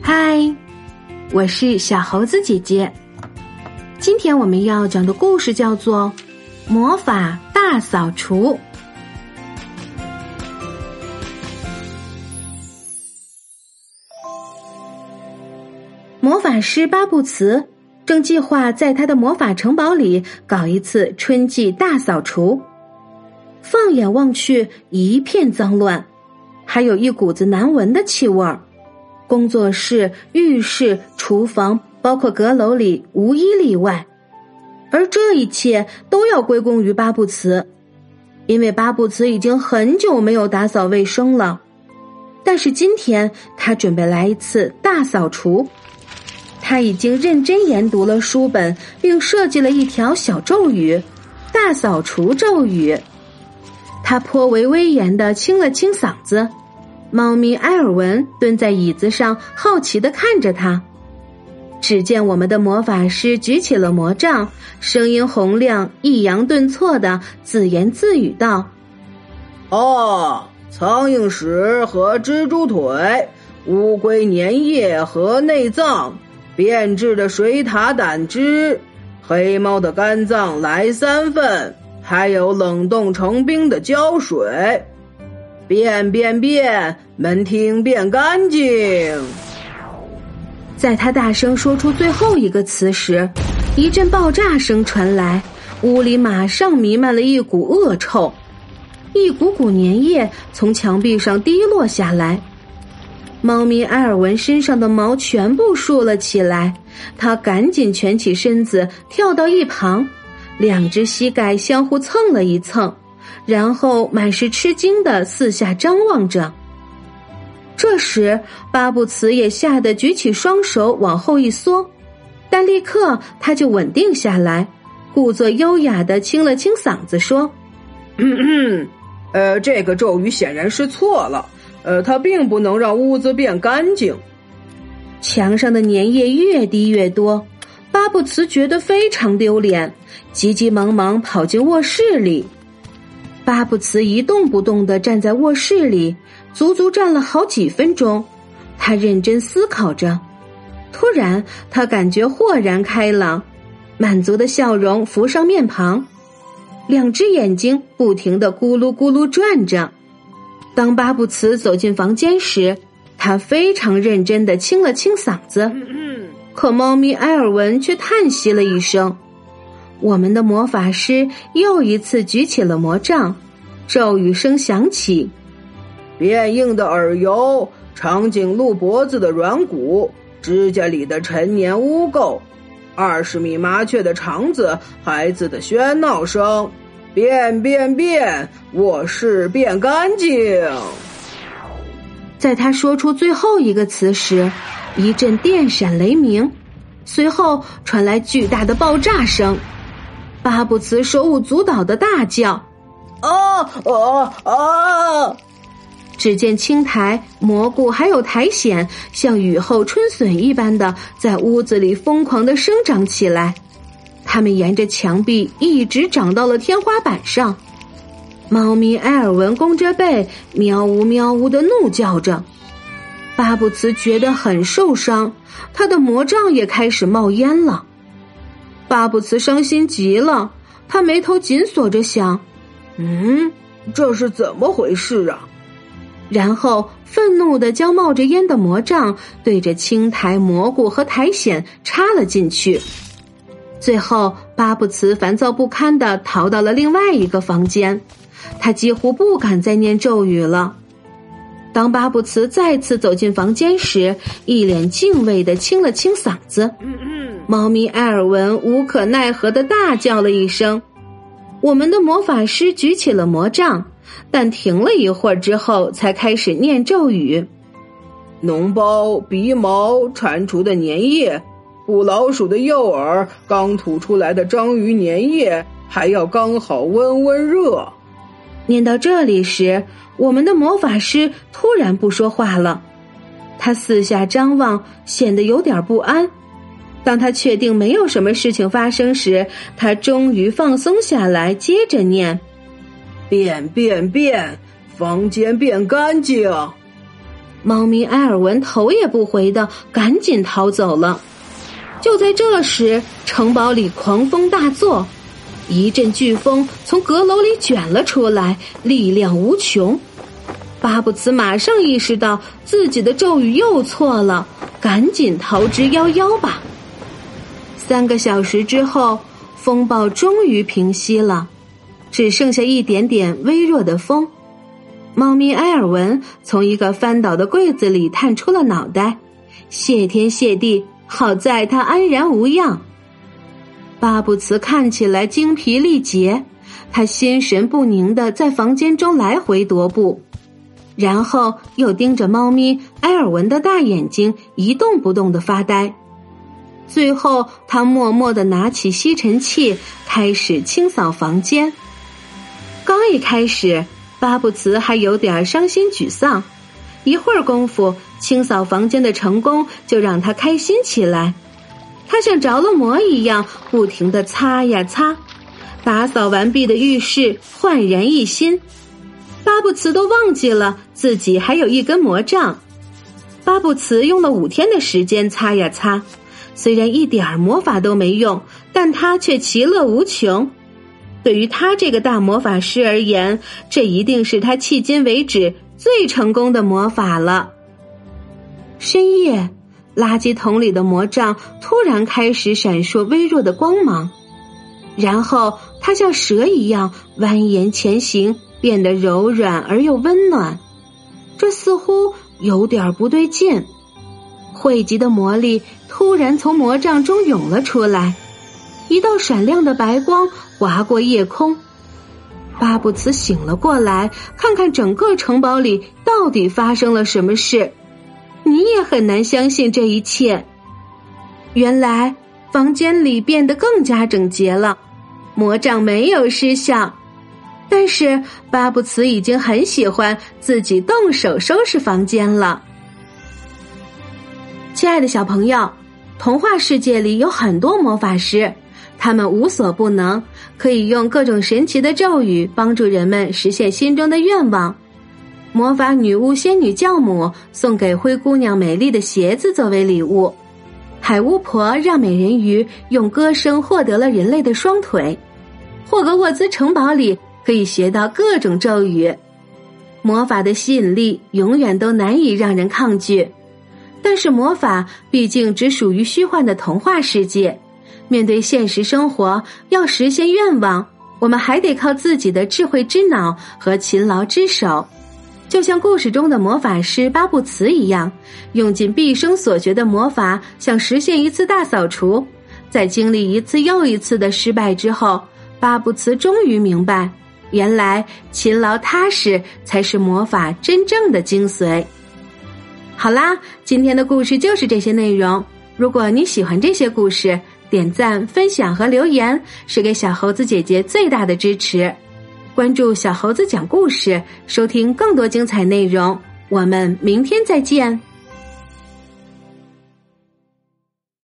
嗨，我是小猴子姐姐。今天我们要讲的故事叫做《魔法大扫除》。魔法师巴布茨正计划在他的魔法城堡里搞一次春季大扫除。放眼望去，一片脏乱，还有一股子难闻的气味儿。工作室、浴室、厨房，包括阁楼里，无一例外。而这一切都要归功于巴布茨，因为巴布茨已经很久没有打扫卫生了。但是今天他准备来一次大扫除。他已经认真研读了书本，并设计了一条小咒语——大扫除咒语。他颇为威严的清了清嗓子。猫咪埃尔文蹲在椅子上，好奇的看着他。只见我们的魔法师举起了魔杖，声音洪亮，抑扬顿挫的自言自语道：“哦，苍蝇屎和蜘蛛腿，乌龟粘液和内脏，变质的水獭胆汁，黑猫的肝脏来三份，还有冷冻成冰的胶水。”变变变！门厅变干净。在他大声说出最后一个词时，一阵爆炸声传来，屋里马上弥漫了一股恶臭，一股股粘液从墙壁上滴落下来。猫咪埃尔文身上的毛全部竖了起来，他赶紧蜷起身子，跳到一旁，两只膝盖相互蹭了一蹭。然后满是吃惊的四下张望着。这时，巴布茨也吓得举起双手往后一缩，但立刻他就稳定下来，故作优雅的清了清嗓子说：“呃，这个咒语显然是错了。呃，它并不能让屋子变干净。墙上的粘液越滴越多，巴布茨觉得非常丢脸，急急忙忙跑进卧室里。”巴布茨一动不动的站在卧室里，足足站了好几分钟。他认真思考着，突然他感觉豁然开朗，满足的笑容浮上面庞，两只眼睛不停的咕噜咕噜转着。当巴布茨走进房间时，他非常认真的清了清嗓子，可猫咪埃尔文却叹息了一声。我们的魔法师又一次举起了魔杖，咒语声响起：变硬的耳油，长颈鹿脖子的软骨，指甲里的陈年污垢，二十米麻雀的肠子，孩子的喧闹声，变变变，卧室变干净。在他说出最后一个词时，一阵电闪雷鸣，随后传来巨大的爆炸声。巴布茨手舞足蹈的大叫：“啊啊啊！”只见青苔、蘑菇还有苔藓，像雨后春笋一般的在屋子里疯狂的生长起来。它们沿着墙壁一直长到了天花板上。猫咪埃尔文弓着背，喵呜喵呜的怒叫着。巴布茨觉得很受伤，他的魔杖也开始冒烟了。巴布茨伤心极了，他眉头紧锁着，想：“嗯，这是怎么回事啊？”然后愤怒的将冒着烟的魔杖对着青苔、蘑菇和苔藓插了进去。最后，巴布茨烦躁不堪的逃到了另外一个房间，他几乎不敢再念咒语了。当巴布茨再次走进房间时，一脸敬畏的清了清嗓子。猫咪埃尔文无可奈何的大叫了一声，我们的魔法师举起了魔杖，但停了一会儿之后，才开始念咒语：脓包、鼻毛、蟾蜍的粘液、捕老鼠的诱饵、刚吐出来的章鱼粘液，还要刚好温温热。念到这里时，我们的魔法师突然不说话了，他四下张望，显得有点不安。当他确定没有什么事情发生时，他终于放松下来，接着念：“变变变，房间变干净。”猫咪埃尔文头也不回的赶紧逃走了。就在这时，城堡里狂风大作，一阵飓风从阁楼里卷了出来，力量无穷。巴布茨马上意识到自己的咒语又错了，赶紧逃之夭夭吧。三个小时之后，风暴终于平息了，只剩下一点点微弱的风。猫咪埃尔文从一个翻倒的柜子里探出了脑袋，谢天谢地，好在他安然无恙。巴布茨看起来精疲力竭，他心神不宁的在房间中来回踱步。然后又盯着猫咪埃尔文的大眼睛，一动不动的发呆。最后，他默默的拿起吸尘器，开始清扫房间。刚一开始，巴布茨还有点伤心沮丧。一会儿功夫，清扫房间的成功就让他开心起来。他像着了魔一样，不停的擦呀擦。打扫完毕的浴室焕然一新。巴布茨都忘记了自己还有一根魔杖。巴布茨用了五天的时间擦呀擦，虽然一点儿魔法都没用，但他却其乐无穷。对于他这个大魔法师而言，这一定是他迄今为止最成功的魔法了。深夜，垃圾桶里的魔杖突然开始闪烁微弱的光芒，然后它像蛇一样蜿蜒前行。变得柔软而又温暖，这似乎有点不对劲。汇集的魔力突然从魔杖中涌了出来，一道闪亮的白光划过夜空。巴布茨醒了过来，看看整个城堡里到底发生了什么事。你也很难相信这一切。原来房间里变得更加整洁了，魔杖没有失效。但是巴布茨已经很喜欢自己动手收拾房间了。亲爱的小朋友，童话世界里有很多魔法师，他们无所不能，可以用各种神奇的咒语帮助人们实现心中的愿望。魔法女巫仙女教母送给灰姑娘美丽的鞋子作为礼物，海巫婆让美人鱼用歌声获得了人类的双腿，霍格沃兹城堡里。可以学到各种咒语，魔法的吸引力永远都难以让人抗拒。但是魔法毕竟只属于虚幻的童话世界，面对现实生活，要实现愿望，我们还得靠自己的智慧之脑和勤劳之手。就像故事中的魔法师巴布茨一样，用尽毕生所学的魔法，想实现一次大扫除。在经历一次又一次的失败之后，巴布茨终于明白。原来勤劳踏实才是魔法真正的精髓。好啦，今天的故事就是这些内容。如果你喜欢这些故事，点赞、分享和留言是给小猴子姐姐最大的支持。关注小猴子讲故事，收听更多精彩内容。我们明天再见。